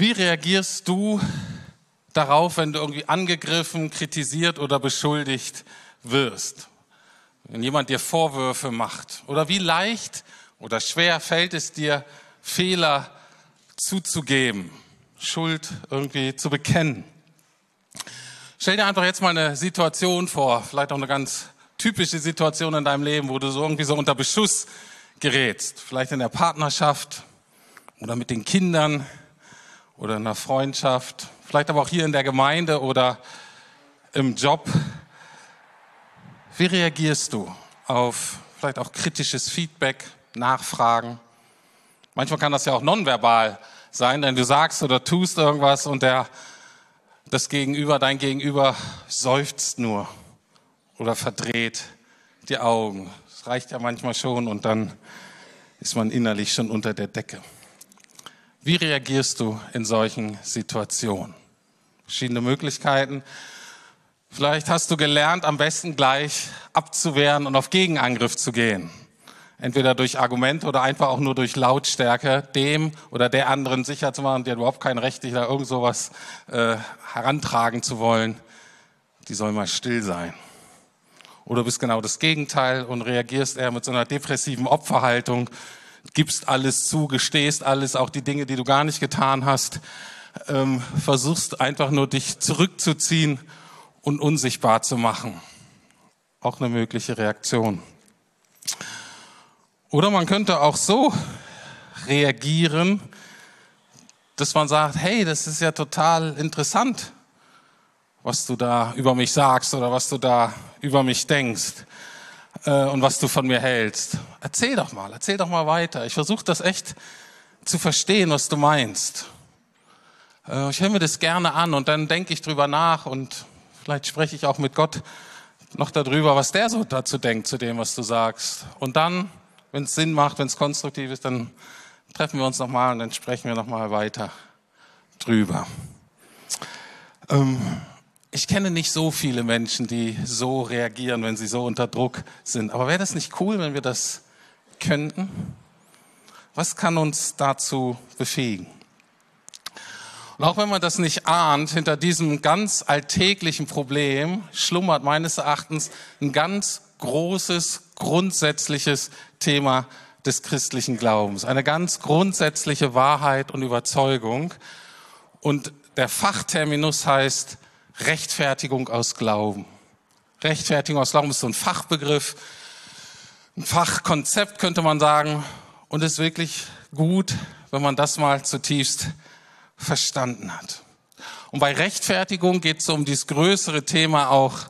Wie reagierst du darauf, wenn du irgendwie angegriffen, kritisiert oder beschuldigt wirst? Wenn jemand dir Vorwürfe macht? Oder wie leicht oder schwer fällt es dir, Fehler zuzugeben, Schuld irgendwie zu bekennen? Stell dir einfach jetzt mal eine Situation vor, vielleicht auch eine ganz typische Situation in deinem Leben, wo du so irgendwie so unter Beschuss gerätst. Vielleicht in der Partnerschaft oder mit den Kindern oder in einer Freundschaft, vielleicht aber auch hier in der Gemeinde oder im Job. Wie reagierst du auf vielleicht auch kritisches Feedback, Nachfragen? Manchmal kann das ja auch nonverbal sein, denn du sagst oder tust irgendwas und der, das Gegenüber, dein Gegenüber seufzt nur oder verdreht die Augen. Das reicht ja manchmal schon und dann ist man innerlich schon unter der Decke. Wie reagierst du in solchen Situationen? Verschiedene Möglichkeiten. Vielleicht hast du gelernt, am besten gleich abzuwehren und auf Gegenangriff zu gehen. Entweder durch Argumente oder einfach auch nur durch Lautstärke dem oder der anderen sicher zu machen, der überhaupt kein Recht, dich da irgend sowas äh, herantragen zu wollen. Die soll mal still sein. Oder du bist genau das Gegenteil und reagierst eher mit so einer depressiven Opferhaltung gibst alles zu, gestehst alles, auch die Dinge, die du gar nicht getan hast, ähm, versuchst einfach nur dich zurückzuziehen und unsichtbar zu machen. Auch eine mögliche Reaktion. Oder man könnte auch so reagieren, dass man sagt, hey, das ist ja total interessant, was du da über mich sagst oder was du da über mich denkst äh, und was du von mir hältst. Erzähl doch mal, erzähl doch mal weiter. Ich versuche das echt zu verstehen, was du meinst. Äh, ich höre mir das gerne an und dann denke ich drüber nach und vielleicht spreche ich auch mit Gott noch darüber, was der so dazu denkt, zu dem, was du sagst. Und dann, wenn es Sinn macht, wenn es konstruktiv ist, dann treffen wir uns nochmal und dann sprechen wir nochmal weiter drüber. Ähm, ich kenne nicht so viele Menschen, die so reagieren, wenn sie so unter Druck sind. Aber wäre das nicht cool, wenn wir das könnten? Was kann uns dazu befähigen? Und auch wenn man das nicht ahnt, hinter diesem ganz alltäglichen Problem schlummert meines Erachtens ein ganz großes, grundsätzliches Thema des christlichen Glaubens. Eine ganz grundsätzliche Wahrheit und Überzeugung. Und der Fachterminus heißt Rechtfertigung aus Glauben. Rechtfertigung aus Glauben ist so ein Fachbegriff, ein Fachkonzept könnte man sagen. Und ist wirklich gut, wenn man das mal zutiefst verstanden hat. Und bei Rechtfertigung geht es um dieses größere Thema auch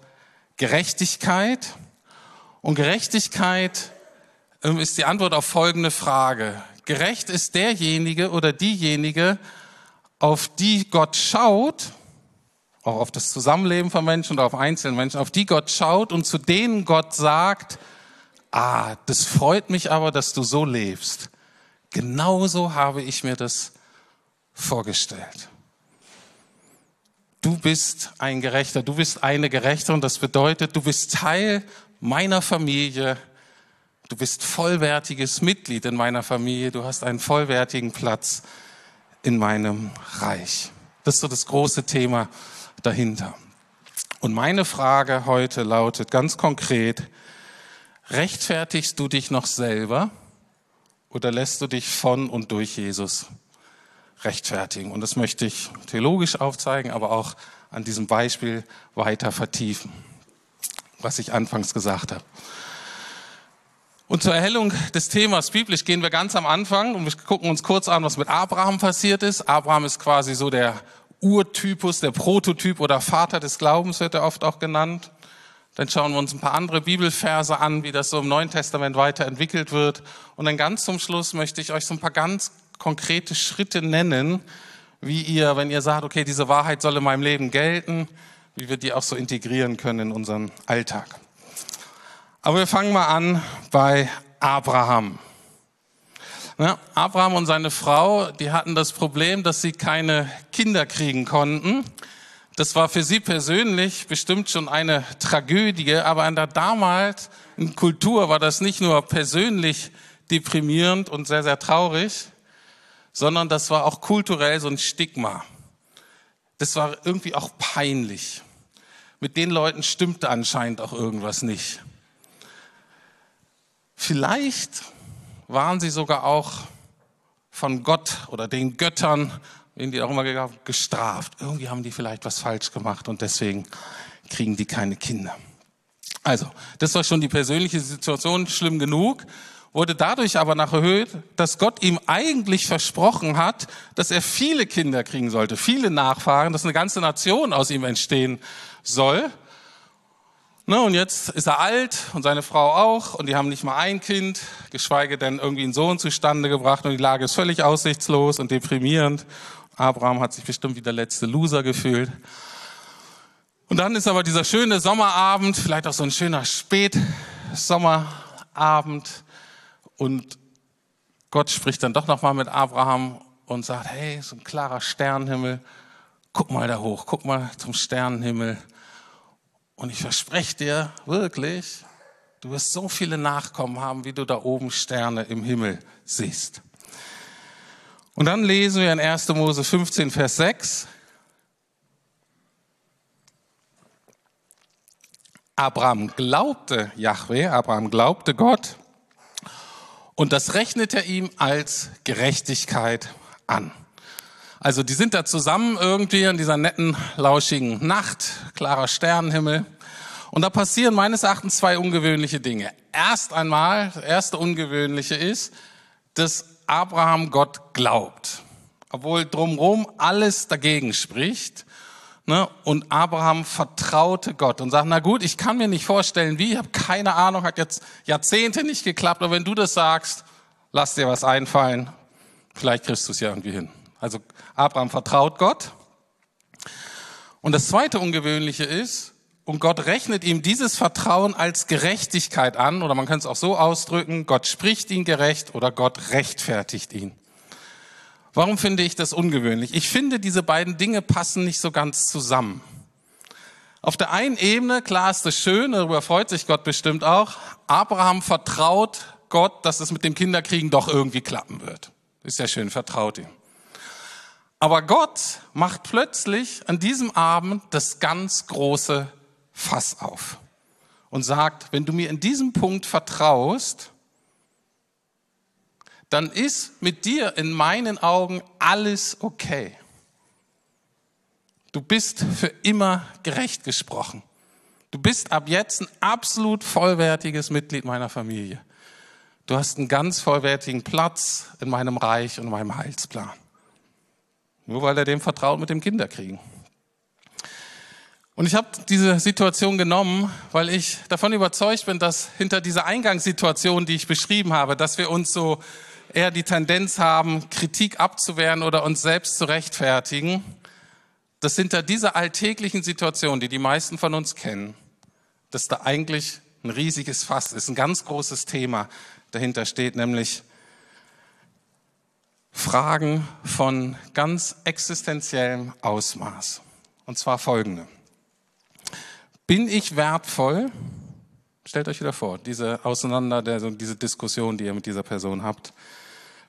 Gerechtigkeit. Und Gerechtigkeit ähm, ist die Antwort auf folgende Frage. Gerecht ist derjenige oder diejenige, auf die Gott schaut auch auf das Zusammenleben von Menschen und auf einzelne Menschen, auf die Gott schaut und zu denen Gott sagt, ah, das freut mich aber, dass du so lebst. Genauso habe ich mir das vorgestellt. Du bist ein Gerechter, du bist eine Gerechte und das bedeutet, du bist Teil meiner Familie, du bist vollwertiges Mitglied in meiner Familie, du hast einen vollwertigen Platz in meinem Reich. Das ist so das große Thema dahinter. Und meine Frage heute lautet ganz konkret, rechtfertigst du dich noch selber oder lässt du dich von und durch Jesus rechtfertigen? Und das möchte ich theologisch aufzeigen, aber auch an diesem Beispiel weiter vertiefen, was ich anfangs gesagt habe. Und zur Erhellung des Themas biblisch gehen wir ganz am Anfang und wir gucken uns kurz an, was mit Abraham passiert ist. Abraham ist quasi so der Urtypus, der Prototyp oder Vater des Glaubens wird er oft auch genannt. Dann schauen wir uns ein paar andere Bibelverse an, wie das so im Neuen Testament weiterentwickelt wird. Und dann ganz zum Schluss möchte ich euch so ein paar ganz konkrete Schritte nennen, wie ihr, wenn ihr sagt, okay, diese Wahrheit soll in meinem Leben gelten, wie wir die auch so integrieren können in unseren Alltag. Aber wir fangen mal an bei Abraham. Ja, Abraham und seine Frau, die hatten das Problem, dass sie keine Kinder kriegen konnten. Das war für sie persönlich bestimmt schon eine Tragödie, aber in der damaligen Kultur war das nicht nur persönlich deprimierend und sehr, sehr traurig, sondern das war auch kulturell so ein Stigma. Das war irgendwie auch peinlich. Mit den Leuten stimmte anscheinend auch irgendwas nicht. Vielleicht waren sie sogar auch von Gott oder den Göttern wen die auch immer gestraft. Irgendwie haben die vielleicht was falsch gemacht und deswegen kriegen die keine Kinder. Also, das war schon die persönliche Situation schlimm genug, wurde dadurch aber noch erhöht, dass Gott ihm eigentlich versprochen hat, dass er viele Kinder kriegen sollte, viele Nachfahren, dass eine ganze Nation aus ihm entstehen soll. Ne, und jetzt ist er alt und seine Frau auch und die haben nicht mal ein Kind, geschweige denn irgendwie einen Sohn zustande gebracht und die Lage ist völlig aussichtslos und deprimierend. Abraham hat sich bestimmt wie der letzte Loser gefühlt. Und dann ist aber dieser schöne Sommerabend, vielleicht auch so ein schöner Spätsommerabend und Gott spricht dann doch nochmal mit Abraham und sagt, hey, so ein klarer Sternenhimmel, guck mal da hoch, guck mal zum Sternenhimmel. Und ich verspreche dir wirklich, du wirst so viele Nachkommen haben, wie du da oben Sterne im Himmel siehst. Und dann lesen wir in 1. Mose 15, Vers 6. Abraham glaubte Yahweh, Abraham glaubte Gott und das rechnet er ihm als Gerechtigkeit an. Also die sind da zusammen irgendwie in dieser netten, lauschigen Nacht, klarer Sternenhimmel. Und da passieren meines Erachtens zwei ungewöhnliche Dinge. Erst einmal, das erste Ungewöhnliche ist, dass Abraham Gott glaubt, obwohl drumherum alles dagegen spricht. Ne? Und Abraham vertraute Gott und sagt, na gut, ich kann mir nicht vorstellen, wie, ich habe keine Ahnung, hat jetzt Jahrzehnte nicht geklappt, aber wenn du das sagst, lass dir was einfallen, vielleicht kriegst du es ja irgendwie hin. Also Abraham vertraut Gott. Und das zweite Ungewöhnliche ist, und Gott rechnet ihm dieses Vertrauen als Gerechtigkeit an, oder man kann es auch so ausdrücken, Gott spricht ihn gerecht oder Gott rechtfertigt ihn. Warum finde ich das ungewöhnlich? Ich finde, diese beiden Dinge passen nicht so ganz zusammen. Auf der einen Ebene, klar ist das schön, darüber freut sich Gott bestimmt auch, Abraham vertraut Gott, dass es mit dem Kinderkriegen doch irgendwie klappen wird. Ist ja schön, vertraut ihm. Aber Gott macht plötzlich an diesem Abend das ganz große Fass auf und sagt, wenn du mir in diesem Punkt vertraust, dann ist mit dir in meinen Augen alles okay. Du bist für immer gerecht gesprochen. Du bist ab jetzt ein absolut vollwertiges Mitglied meiner Familie. Du hast einen ganz vollwertigen Platz in meinem Reich und meinem Heilsplan. Nur weil er dem vertraut mit dem Kinderkriegen. Und ich habe diese Situation genommen, weil ich davon überzeugt bin, dass hinter dieser Eingangssituation, die ich beschrieben habe, dass wir uns so eher die Tendenz haben, Kritik abzuwehren oder uns selbst zu rechtfertigen, dass hinter dieser alltäglichen Situation, die die meisten von uns kennen, dass da eigentlich ein riesiges Fass ist, ein ganz großes Thema dahinter steht, nämlich Fragen von ganz existenziellem Ausmaß. Und zwar folgende. Bin ich wertvoll? Stellt euch wieder vor, diese Auseinander, diese Diskussion, die ihr mit dieser Person habt.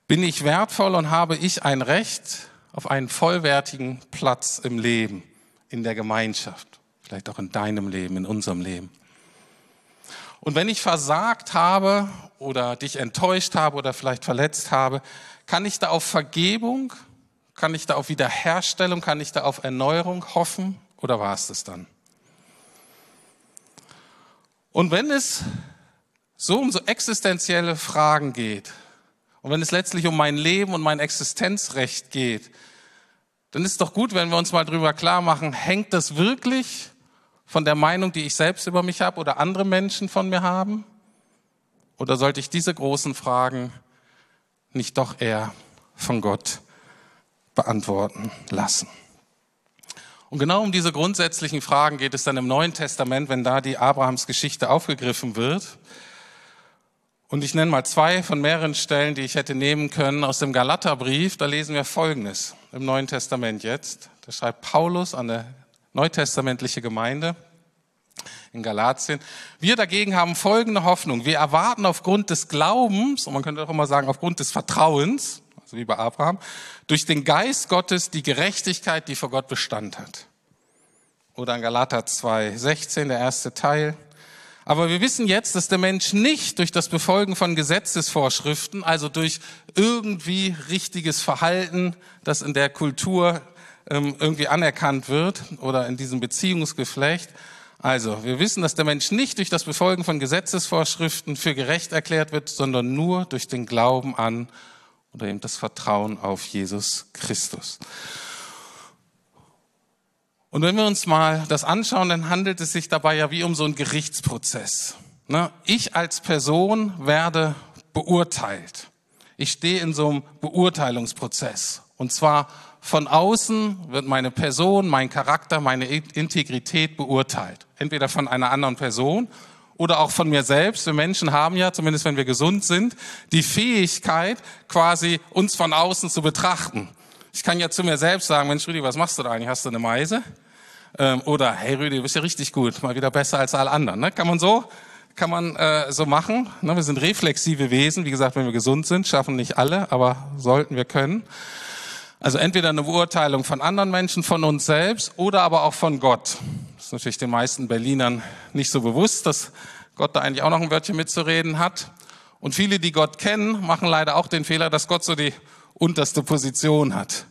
Bin ich wertvoll und habe ich ein Recht auf einen vollwertigen Platz im Leben, in der Gemeinschaft, vielleicht auch in deinem Leben, in unserem Leben? Und wenn ich versagt habe oder dich enttäuscht habe oder vielleicht verletzt habe, kann ich da auf Vergebung, kann ich da auf Wiederherstellung, kann ich da auf Erneuerung hoffen oder war es das dann? Und wenn es so um so existenzielle Fragen geht und wenn es letztlich um mein Leben und mein Existenzrecht geht, dann ist es doch gut, wenn wir uns mal drüber klar machen, hängt das wirklich von der Meinung, die ich selbst über mich habe oder andere Menschen von mir haben? Oder sollte ich diese großen Fragen nicht doch eher von Gott beantworten lassen? Und genau um diese grundsätzlichen Fragen geht es dann im Neuen Testament, wenn da die Abrahams Geschichte aufgegriffen wird. Und ich nenne mal zwei von mehreren Stellen, die ich hätte nehmen können aus dem Galaterbrief. Da lesen wir Folgendes im Neuen Testament jetzt. Da schreibt Paulus an der neutestamentliche Gemeinde in Galatien. Wir dagegen haben folgende Hoffnung. Wir erwarten aufgrund des Glaubens, und man könnte auch immer sagen aufgrund des Vertrauens, also wie bei Abraham, durch den Geist Gottes die Gerechtigkeit, die vor Gott Bestand hat. Oder in Galater 2, 16, der erste Teil. Aber wir wissen jetzt, dass der Mensch nicht durch das Befolgen von Gesetzesvorschriften, also durch irgendwie richtiges Verhalten, das in der Kultur ähm, irgendwie anerkannt wird oder in diesem Beziehungsgeflecht, also, wir wissen, dass der Mensch nicht durch das Befolgen von Gesetzesvorschriften für gerecht erklärt wird, sondern nur durch den Glauben an oder eben das Vertrauen auf Jesus Christus. Und wenn wir uns mal das anschauen, dann handelt es sich dabei ja wie um so einen Gerichtsprozess. Ich als Person werde beurteilt. Ich stehe in so einem Beurteilungsprozess. Und zwar von außen wird meine Person, mein Charakter, meine Integrität beurteilt. Entweder von einer anderen Person oder auch von mir selbst. Wir Menschen haben ja, zumindest wenn wir gesund sind, die Fähigkeit, quasi uns von außen zu betrachten. Ich kann ja zu mir selbst sagen, Mensch Rüdi, was machst du da eigentlich? Hast du eine Meise? Ähm, oder, hey Rüdi, du bist ja richtig gut, mal wieder besser als alle anderen. Ne? Kann man so, kann man äh, so machen. Ne? Wir sind reflexive Wesen. Wie gesagt, wenn wir gesund sind, schaffen nicht alle, aber sollten wir können. Also entweder eine Beurteilung von anderen Menschen, von uns selbst oder aber auch von Gott. Das ist natürlich den meisten Berlinern nicht so bewusst, dass Gott da eigentlich auch noch ein Wörtchen mitzureden hat. Und viele, die Gott kennen, machen leider auch den Fehler, dass Gott so die unterste Position hat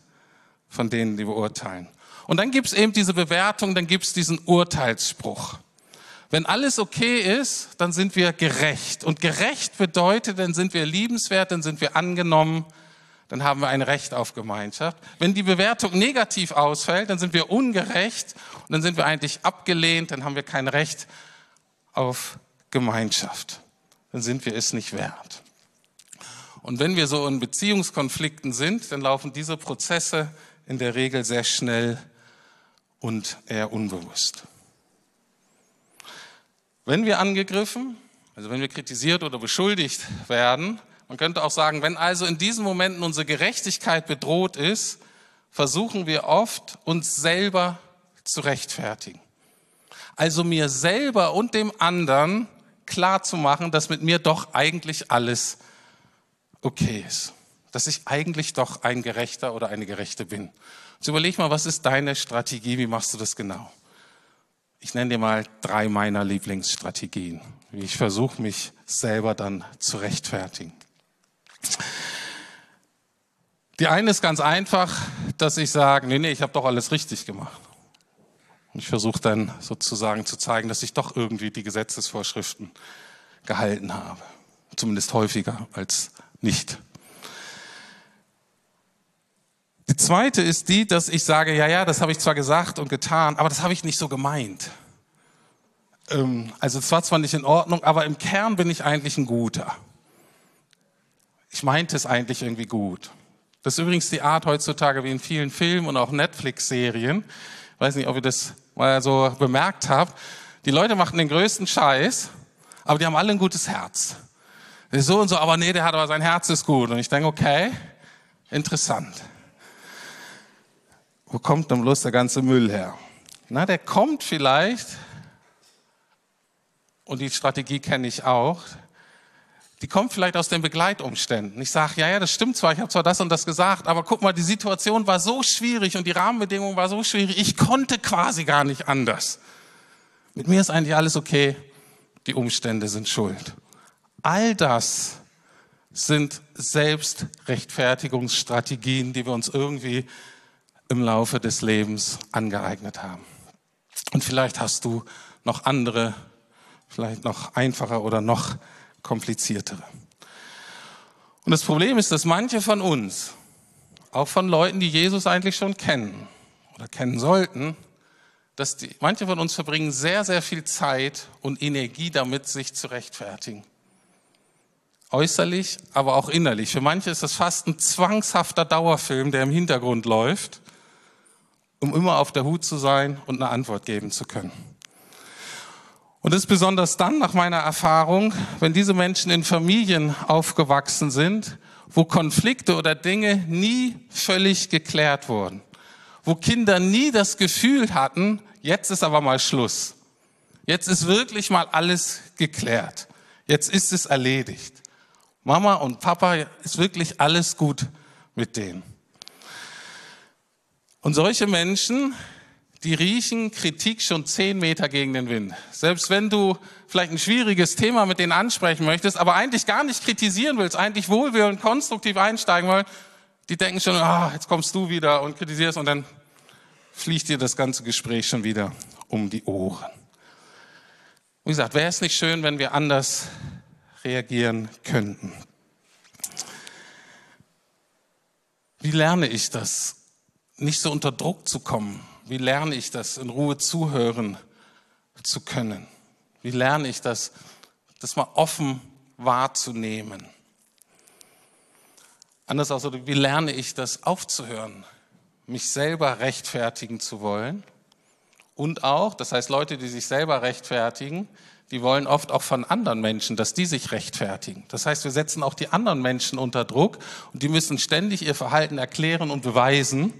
von denen, die beurteilen. Und dann gibt's eben diese Bewertung, dann gibt's diesen Urteilsspruch. Wenn alles okay ist, dann sind wir gerecht. Und gerecht bedeutet, dann sind wir liebenswert, dann sind wir angenommen, dann haben wir ein Recht auf Gemeinschaft. Wenn die Bewertung negativ ausfällt, dann sind wir ungerecht und dann sind wir eigentlich abgelehnt, dann haben wir kein Recht auf Gemeinschaft. Dann sind wir es nicht wert. Und wenn wir so in Beziehungskonflikten sind, dann laufen diese Prozesse in der Regel sehr schnell und eher unbewusst. Wenn wir angegriffen, also wenn wir kritisiert oder beschuldigt werden, man könnte auch sagen, wenn also in diesen Momenten unsere Gerechtigkeit bedroht ist, versuchen wir oft, uns selber zu rechtfertigen. Also mir selber und dem anderen klar zu machen, dass mit mir doch eigentlich alles okay ist. Dass ich eigentlich doch ein Gerechter oder eine Gerechte bin. Jetzt überleg mal, was ist deine Strategie? Wie machst du das genau? Ich nenne dir mal drei meiner Lieblingsstrategien, ich versuche, mich selber dann zu rechtfertigen. Die eine ist ganz einfach, dass ich sage, nee, nee, ich habe doch alles richtig gemacht. Und ich versuche dann sozusagen zu zeigen, dass ich doch irgendwie die Gesetzesvorschriften gehalten habe. Zumindest häufiger als nicht. Die zweite ist die, dass ich sage, ja, ja, das habe ich zwar gesagt und getan, aber das habe ich nicht so gemeint. Ähm, also es war zwar nicht in Ordnung, aber im Kern bin ich eigentlich ein Guter ich meinte es eigentlich irgendwie gut. Das ist übrigens die Art heutzutage wie in vielen Filmen und auch Netflix-Serien. Ich weiß nicht, ob ihr das mal so bemerkt habt. Die Leute machen den größten Scheiß, aber die haben alle ein gutes Herz. So und so, aber nee, der hat aber sein Herz ist gut. Und ich denke, okay, interessant. Wo kommt denn bloß der ganze Müll her? Na, der kommt vielleicht, und die Strategie kenne ich auch, die kommt vielleicht aus den Begleitumständen. Ich sage, ja, ja, das stimmt zwar, ich habe zwar das und das gesagt, aber guck mal, die Situation war so schwierig und die Rahmenbedingungen war so schwierig, ich konnte quasi gar nicht anders. Mit mir ist eigentlich alles okay, die Umstände sind schuld. All das sind Selbstrechtfertigungsstrategien, die wir uns irgendwie im Laufe des Lebens angeeignet haben. Und vielleicht hast du noch andere, vielleicht noch einfacher oder noch kompliziertere. Und das Problem ist, dass manche von uns, auch von Leuten, die Jesus eigentlich schon kennen oder kennen sollten, dass die, manche von uns verbringen sehr, sehr viel Zeit und Energie damit, sich zu rechtfertigen. Äußerlich, aber auch innerlich. Für manche ist das fast ein zwangshafter Dauerfilm, der im Hintergrund läuft, um immer auf der Hut zu sein und eine Antwort geben zu können. Und das ist besonders dann nach meiner Erfahrung, wenn diese Menschen in Familien aufgewachsen sind, wo Konflikte oder Dinge nie völlig geklärt wurden, wo Kinder nie das Gefühl hatten, jetzt ist aber mal Schluss. Jetzt ist wirklich mal alles geklärt. Jetzt ist es erledigt. Mama und Papa ist wirklich alles gut mit denen. Und solche Menschen, die riechen Kritik schon zehn Meter gegen den Wind. Selbst wenn du vielleicht ein schwieriges Thema mit denen ansprechen möchtest, aber eigentlich gar nicht kritisieren willst, eigentlich wohlwollend, konstruktiv einsteigen wollen, die denken schon, ah, jetzt kommst du wieder und kritisierst und dann fliegt dir das ganze Gespräch schon wieder um die Ohren. Wie gesagt, wäre es nicht schön, wenn wir anders reagieren könnten? Wie lerne ich das, nicht so unter Druck zu kommen? Wie lerne ich das, in Ruhe zuhören zu können? Wie lerne ich das, das mal offen wahrzunehmen? Anders ausgedrückt, wie lerne ich das aufzuhören, mich selber rechtfertigen zu wollen? Und auch, das heißt, Leute, die sich selber rechtfertigen, die wollen oft auch von anderen Menschen, dass die sich rechtfertigen. Das heißt, wir setzen auch die anderen Menschen unter Druck und die müssen ständig ihr Verhalten erklären und beweisen,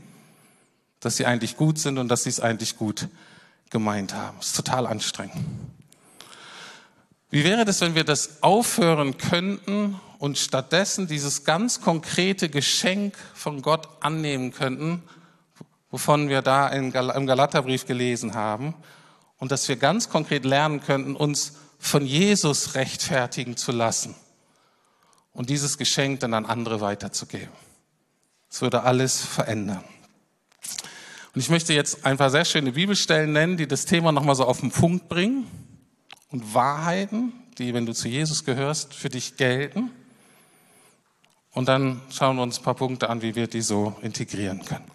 dass sie eigentlich gut sind und dass sie es eigentlich gut gemeint haben. Das ist total anstrengend. Wie wäre das, wenn wir das aufhören könnten und stattdessen dieses ganz konkrete Geschenk von Gott annehmen könnten, wovon wir da im Galaterbrief gelesen haben, und dass wir ganz konkret lernen könnten, uns von Jesus rechtfertigen zu lassen und dieses Geschenk dann an andere weiterzugeben. Es würde alles verändern. Und ich möchte jetzt ein paar sehr schöne Bibelstellen nennen, die das Thema nochmal so auf den Punkt bringen und Wahrheiten, die, wenn du zu Jesus gehörst, für dich gelten. Und dann schauen wir uns ein paar Punkte an, wie wir die so integrieren können.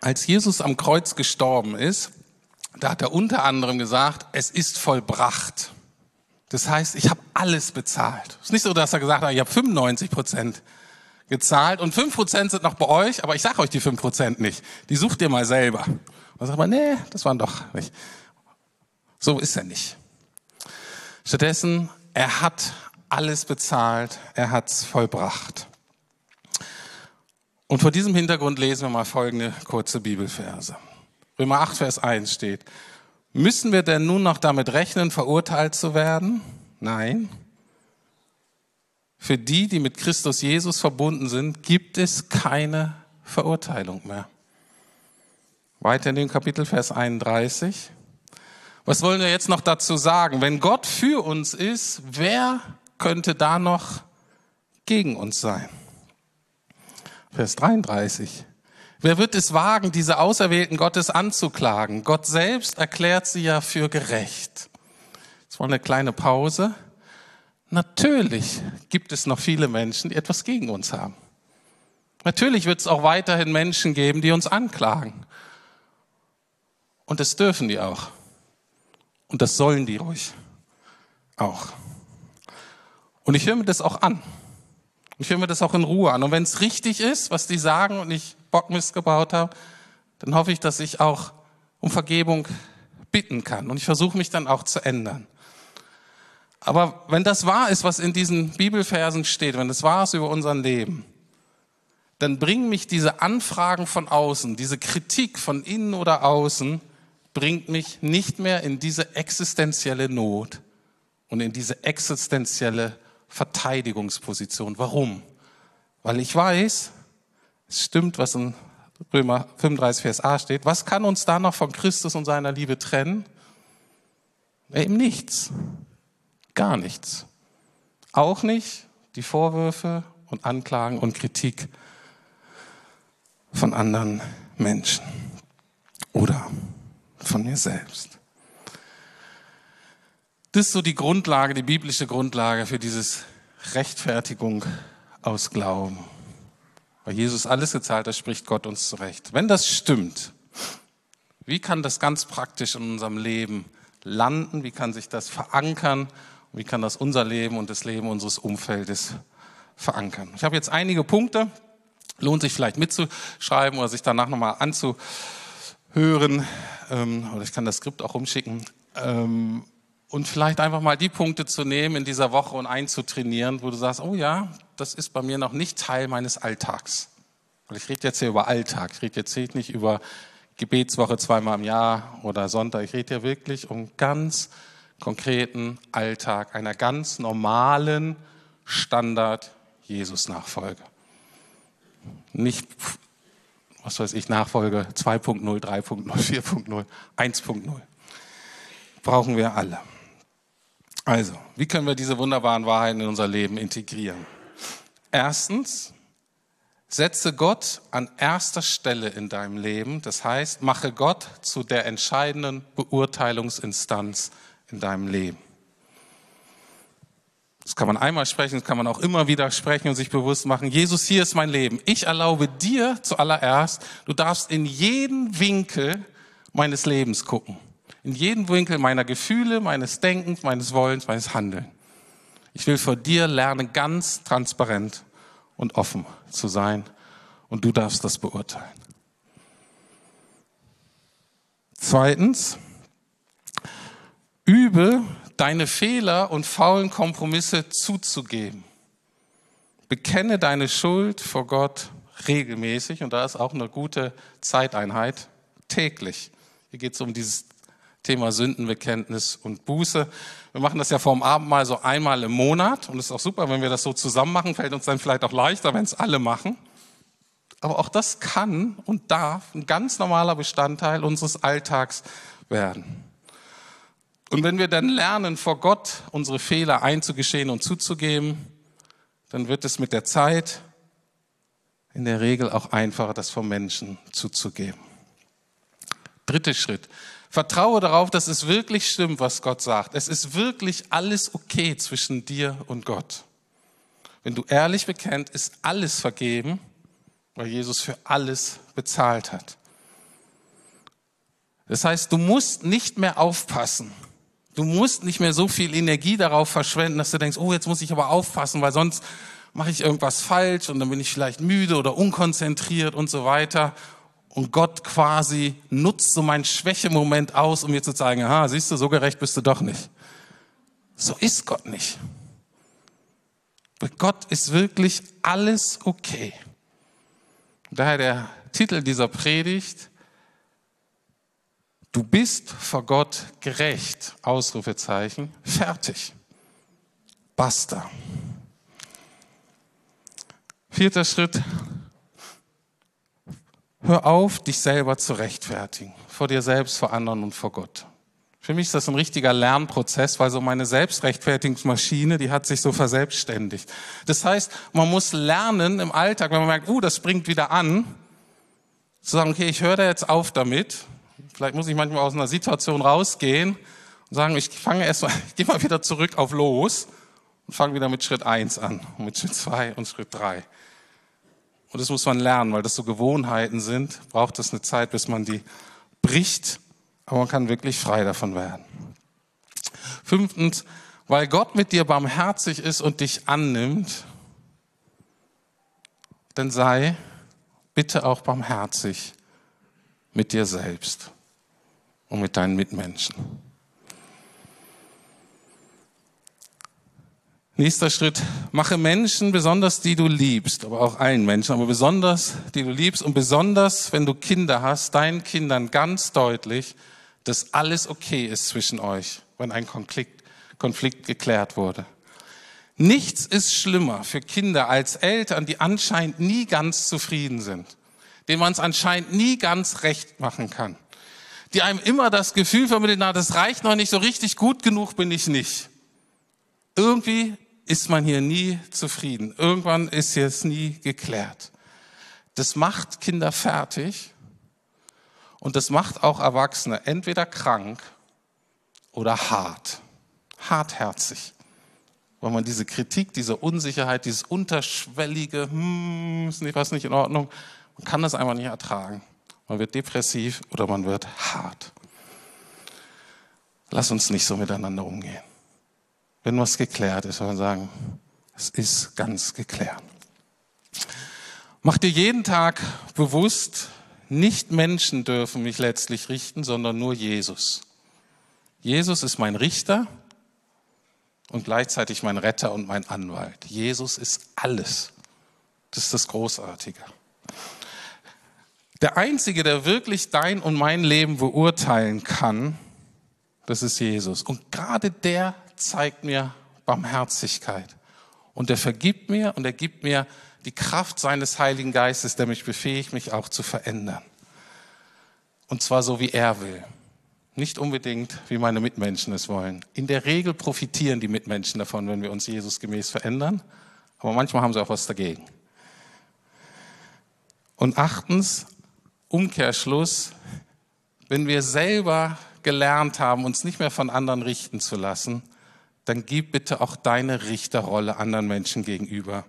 Als Jesus am Kreuz gestorben ist, da hat er unter anderem gesagt, es ist vollbracht. Das heißt, ich habe alles bezahlt. Es ist nicht so, dass er gesagt hat, ich habe 95 Prozent gezahlt und 5 Prozent sind noch bei euch, aber ich sage euch die 5 Prozent nicht. Die sucht ihr mal selber. Und sagt man, nee, das waren doch nicht. So ist er nicht. Stattdessen, er hat alles bezahlt, er hat's vollbracht. Und vor diesem Hintergrund lesen wir mal folgende kurze Bibelverse. Römer 8, Vers 1 steht, müssen wir denn nun noch damit rechnen, verurteilt zu werden? Nein. Für die, die mit Christus Jesus verbunden sind, gibt es keine Verurteilung mehr. Weiter in dem Kapitel Vers 31. Was wollen wir jetzt noch dazu sagen? Wenn Gott für uns ist, wer könnte da noch gegen uns sein? Vers 33. Wer wird es wagen, diese Auserwählten Gottes anzuklagen? Gott selbst erklärt sie ja für gerecht. Jetzt wollen wir eine kleine Pause. Natürlich gibt es noch viele Menschen, die etwas gegen uns haben. Natürlich wird es auch weiterhin Menschen geben, die uns anklagen. Und das dürfen die auch. Und das sollen die ruhig auch. Und ich höre mir das auch an. Ich höre mir das auch in Ruhe an. Und wenn es richtig ist, was die sagen und ich Bockmist gebaut habe, dann hoffe ich, dass ich auch um Vergebung bitten kann. Und ich versuche mich dann auch zu ändern. Aber wenn das wahr ist, was in diesen Bibelversen steht, wenn das wahr ist über unser Leben, dann bringen mich diese Anfragen von außen, diese Kritik von innen oder außen, bringt mich nicht mehr in diese existenzielle Not und in diese existenzielle Verteidigungsposition. Warum? Weil ich weiß, stimmt, was in Römer 35, Vers A steht. Was kann uns da noch von Christus und seiner Liebe trennen? Eben nichts. Gar nichts. Auch nicht die Vorwürfe und Anklagen und Kritik von anderen Menschen oder von mir selbst. Das ist so die Grundlage, die biblische Grundlage für dieses Rechtfertigung aus Glauben. Weil Jesus alles gezahlt hat, spricht Gott uns zurecht. Wenn das stimmt, wie kann das ganz praktisch in unserem Leben landen? Wie kann sich das verankern? Wie kann das unser Leben und das Leben unseres Umfeldes verankern? Ich habe jetzt einige Punkte. Lohnt sich vielleicht mitzuschreiben oder sich danach nochmal anzuhören. Ähm, oder ich kann das Skript auch rumschicken. Und vielleicht einfach mal die Punkte zu nehmen in dieser Woche und einzutrainieren, wo du sagst, oh ja, das ist bei mir noch nicht Teil meines Alltags. Ich rede jetzt hier über Alltag. Ich rede jetzt nicht über Gebetswoche zweimal im Jahr oder Sonntag. Ich rede hier wirklich um ganz konkreten Alltag, einer ganz normalen Standard-Jesus-Nachfolge. Nicht, was weiß ich, Nachfolge 2.0, 3.0, 4.0, 1.0. Brauchen wir alle. Also, wie können wir diese wunderbaren Wahrheiten in unser Leben integrieren? Erstens, setze Gott an erster Stelle in deinem Leben. Das heißt, mache Gott zu der entscheidenden Beurteilungsinstanz in deinem Leben. Das kann man einmal sprechen, das kann man auch immer wieder sprechen und sich bewusst machen. Jesus, hier ist mein Leben. Ich erlaube dir zuallererst, du darfst in jeden Winkel meines Lebens gucken. In jeden Winkel meiner Gefühle, meines Denkens, meines Wollens, meines Handelns. Ich will vor dir lernen, ganz transparent und offen zu sein. Und du darfst das beurteilen. Zweitens, übe deine Fehler und faulen Kompromisse zuzugeben. Bekenne deine Schuld vor Gott regelmäßig und da ist auch eine gute Zeiteinheit täglich. Hier geht es um dieses Thema Sündenbekenntnis und Buße. Wir machen das ja vor dem Abendmahl so einmal im Monat und es ist auch super, wenn wir das so zusammen machen, fällt uns dann vielleicht auch leichter, wenn es alle machen. Aber auch das kann und darf ein ganz normaler Bestandteil unseres Alltags werden. Und wenn wir dann lernen, vor Gott unsere Fehler einzugestehen und zuzugeben, dann wird es mit der Zeit in der Regel auch einfacher, das vom Menschen zuzugeben. Dritter Schritt. Vertraue darauf, dass es wirklich stimmt, was Gott sagt. Es ist wirklich alles okay zwischen dir und Gott. Wenn du ehrlich bekennt, ist alles vergeben, weil Jesus für alles bezahlt hat. Das heißt, du musst nicht mehr aufpassen, Du musst nicht mehr so viel Energie darauf verschwenden, dass du denkst, oh, jetzt muss ich aber aufpassen, weil sonst mache ich irgendwas falsch und dann bin ich vielleicht müde oder unkonzentriert und so weiter. Und Gott quasi nutzt so meinen Schwächemoment aus, um mir zu zeigen, aha, siehst du, so gerecht bist du doch nicht. So ist Gott nicht. Bei Gott ist wirklich alles okay. Daher der Titel dieser Predigt, Du bist vor Gott gerecht. Ausrufezeichen. Fertig. Basta. Vierter Schritt. Hör auf, dich selber zu rechtfertigen. Vor dir selbst, vor anderen und vor Gott. Für mich ist das ein richtiger Lernprozess, weil so meine Selbstrechtfertigungsmaschine, die hat sich so verselbstständigt. Das heißt, man muss lernen im Alltag, wenn man merkt, uh, das springt wieder an, zu sagen, okay, ich höre da jetzt auf damit Vielleicht muss ich manchmal aus einer Situation rausgehen und sagen, ich fange erst mal, ich gehe mal wieder zurück auf los und fange wieder mit Schritt eins an, mit Schritt zwei und Schritt drei. Und das muss man lernen, weil das so Gewohnheiten sind, braucht es eine Zeit, bis man die bricht, aber man kann wirklich frei davon werden. Fünftens, weil Gott mit dir barmherzig ist und dich annimmt, dann sei bitte auch barmherzig mit dir selbst und mit deinen Mitmenschen. Nächster Schritt, mache Menschen, besonders die du liebst, aber auch allen Menschen, aber besonders die du liebst und besonders, wenn du Kinder hast, deinen Kindern ganz deutlich, dass alles okay ist zwischen euch, wenn ein Konflikt, Konflikt geklärt wurde. Nichts ist schlimmer für Kinder als Eltern, die anscheinend nie ganz zufrieden sind, denen man es anscheinend nie ganz recht machen kann die einem immer das Gefühl vermitteln, na, das reicht noch nicht, so richtig gut genug bin ich nicht. Irgendwie ist man hier nie zufrieden. Irgendwann ist jetzt nie geklärt. Das macht Kinder fertig und das macht auch Erwachsene entweder krank oder hart, hartherzig. Weil man diese Kritik, diese Unsicherheit, dieses unterschwellige, hm, ist nicht was nicht in Ordnung, man kann das einfach nicht ertragen. Man wird depressiv oder man wird hart. Lass uns nicht so miteinander umgehen. Wenn was geklärt ist, soll man sagen, es ist ganz geklärt. Mach dir jeden Tag bewusst, nicht Menschen dürfen mich letztlich richten, sondern nur Jesus. Jesus ist mein Richter und gleichzeitig mein Retter und mein Anwalt. Jesus ist alles. Das ist das Großartige. Der Einzige, der wirklich dein und mein Leben beurteilen kann, das ist Jesus. Und gerade der zeigt mir Barmherzigkeit. Und er vergibt mir und er gibt mir die Kraft seines Heiligen Geistes, der mich befähigt, mich auch zu verändern. Und zwar so, wie er will. Nicht unbedingt, wie meine Mitmenschen es wollen. In der Regel profitieren die Mitmenschen davon, wenn wir uns Jesus gemäß verändern. Aber manchmal haben sie auch was dagegen. Und achtens, Umkehrschluss, wenn wir selber gelernt haben, uns nicht mehr von anderen richten zu lassen, dann gib bitte auch deine Richterrolle anderen Menschen gegenüber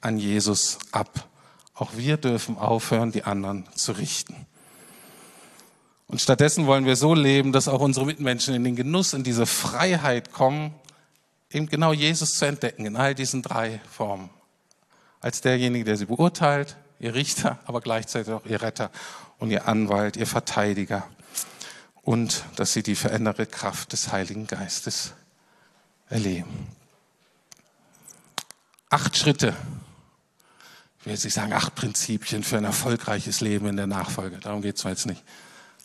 an Jesus ab. Auch wir dürfen aufhören, die anderen zu richten. Und stattdessen wollen wir so leben, dass auch unsere Mitmenschen in den Genuss, in diese Freiheit kommen, eben genau Jesus zu entdecken in all diesen drei Formen. Als derjenige, der sie beurteilt, ihr Richter, aber gleichzeitig auch ihr Retter und ihr Anwalt, ihr Verteidiger. Und dass sie die veränderte Kraft des Heiligen Geistes erleben. Acht Schritte. Ich will jetzt nicht sagen acht Prinzipien für ein erfolgreiches Leben in der Nachfolge. Darum geht es mir jetzt nicht.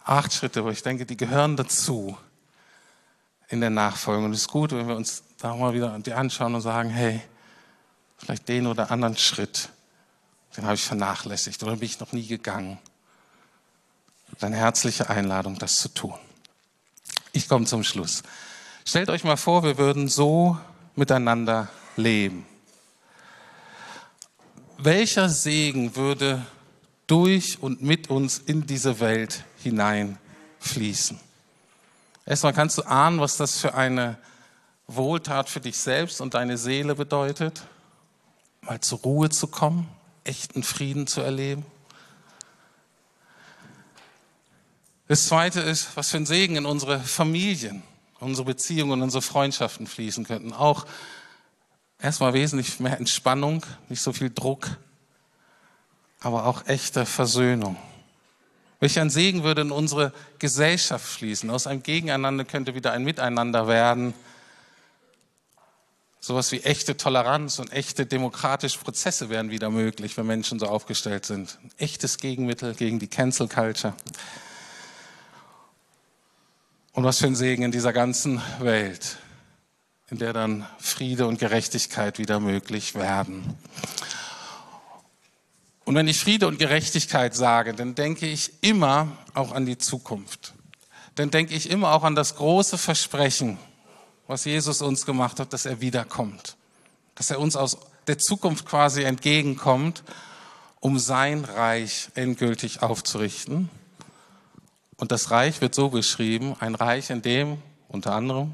Acht Schritte, wo ich denke, die gehören dazu in der Nachfolge. Und es ist gut, wenn wir uns da mal wieder die anschauen und sagen, hey, vielleicht den oder anderen Schritt, den habe ich vernachlässigt oder bin ich noch nie gegangen. Deine herzliche Einladung, das zu tun. Ich komme zum Schluss. Stellt euch mal vor, wir würden so miteinander leben. Welcher Segen würde durch und mit uns in diese Welt hineinfließen? Erstmal kannst du ahnen, was das für eine Wohltat für dich selbst und deine Seele bedeutet, mal zur Ruhe zu kommen, echten Frieden zu erleben. Das Zweite ist, was für ein Segen in unsere Familien, unsere Beziehungen, unsere Freundschaften fließen könnten. Auch erstmal wesentlich mehr Entspannung, nicht so viel Druck, aber auch echte Versöhnung. Welch ein Segen würde in unsere Gesellschaft fließen. Aus einem Gegeneinander könnte wieder ein Miteinander werden. Sowas wie echte Toleranz und echte demokratische Prozesse wären wieder möglich, wenn Menschen so aufgestellt sind. Ein echtes Gegenmittel gegen die Cancel Culture. Und was für ein Segen in dieser ganzen Welt, in der dann Friede und Gerechtigkeit wieder möglich werden. Und wenn ich Friede und Gerechtigkeit sage, dann denke ich immer auch an die Zukunft. Dann denke ich immer auch an das große Versprechen, was Jesus uns gemacht hat, dass er wiederkommt. Dass er uns aus der Zukunft quasi entgegenkommt, um sein Reich endgültig aufzurichten. Und das Reich wird so beschrieben, ein Reich, in dem unter anderem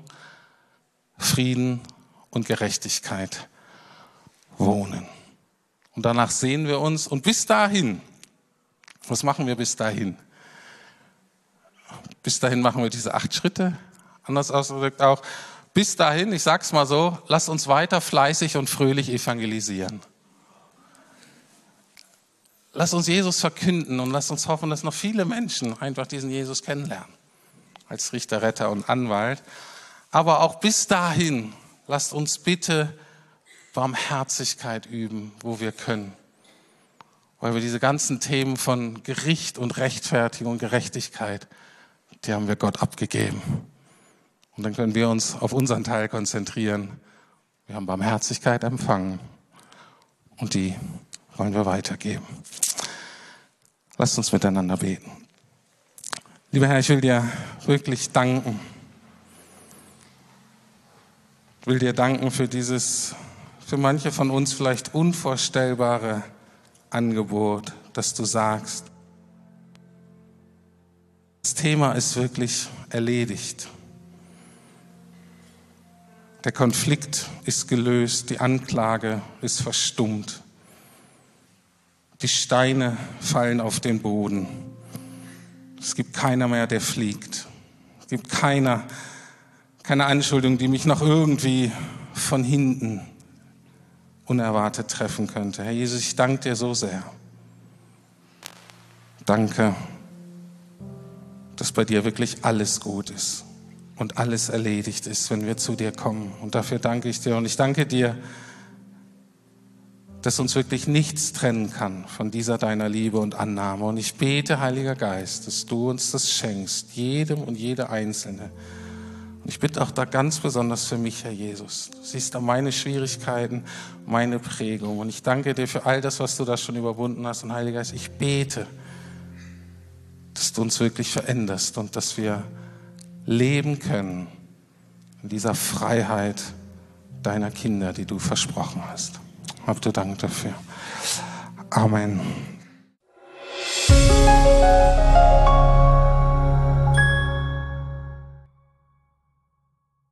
Frieden und Gerechtigkeit wohnen. Und danach sehen wir uns. Und bis dahin, was machen wir bis dahin? Bis dahin machen wir diese acht Schritte. Anders ausgedrückt auch, bis dahin, ich sag's mal so, lass uns weiter fleißig und fröhlich evangelisieren. Lass uns Jesus verkünden und lass uns hoffen, dass noch viele Menschen einfach diesen Jesus kennenlernen. Als Richter, Retter und Anwalt. Aber auch bis dahin, lasst uns bitte Barmherzigkeit üben, wo wir können. Weil wir diese ganzen Themen von Gericht und Rechtfertigung und Gerechtigkeit, die haben wir Gott abgegeben. Und dann können wir uns auf unseren Teil konzentrieren. Wir haben Barmherzigkeit empfangen und die wollen wir weitergeben. Lasst uns miteinander beten. Lieber Herr, ich will dir wirklich danken. Ich will dir danken für dieses, für manche von uns vielleicht unvorstellbare Angebot, dass du sagst, das Thema ist wirklich erledigt. Der Konflikt ist gelöst, die Anklage ist verstummt. Die Steine fallen auf den Boden. Es gibt keiner mehr, der fliegt. Es gibt keiner, keine Anschuldigung, die mich noch irgendwie von hinten unerwartet treffen könnte. Herr Jesus, ich danke dir so sehr. Danke, dass bei dir wirklich alles gut ist und alles erledigt ist, wenn wir zu dir kommen. Und dafür danke ich dir. Und ich danke dir, dass uns wirklich nichts trennen kann von dieser deiner Liebe und Annahme. Und ich bete, Heiliger Geist, dass du uns das schenkst, jedem und jede Einzelne. Und ich bitte auch da ganz besonders für mich, Herr Jesus. Du siehst da meine Schwierigkeiten, meine Prägung. Und ich danke dir für all das, was du da schon überwunden hast. Und Heiliger Geist, ich bete, dass du uns wirklich veränderst und dass wir leben können in dieser Freiheit deiner Kinder, die du versprochen hast. Hab du Dank dafür. Amen.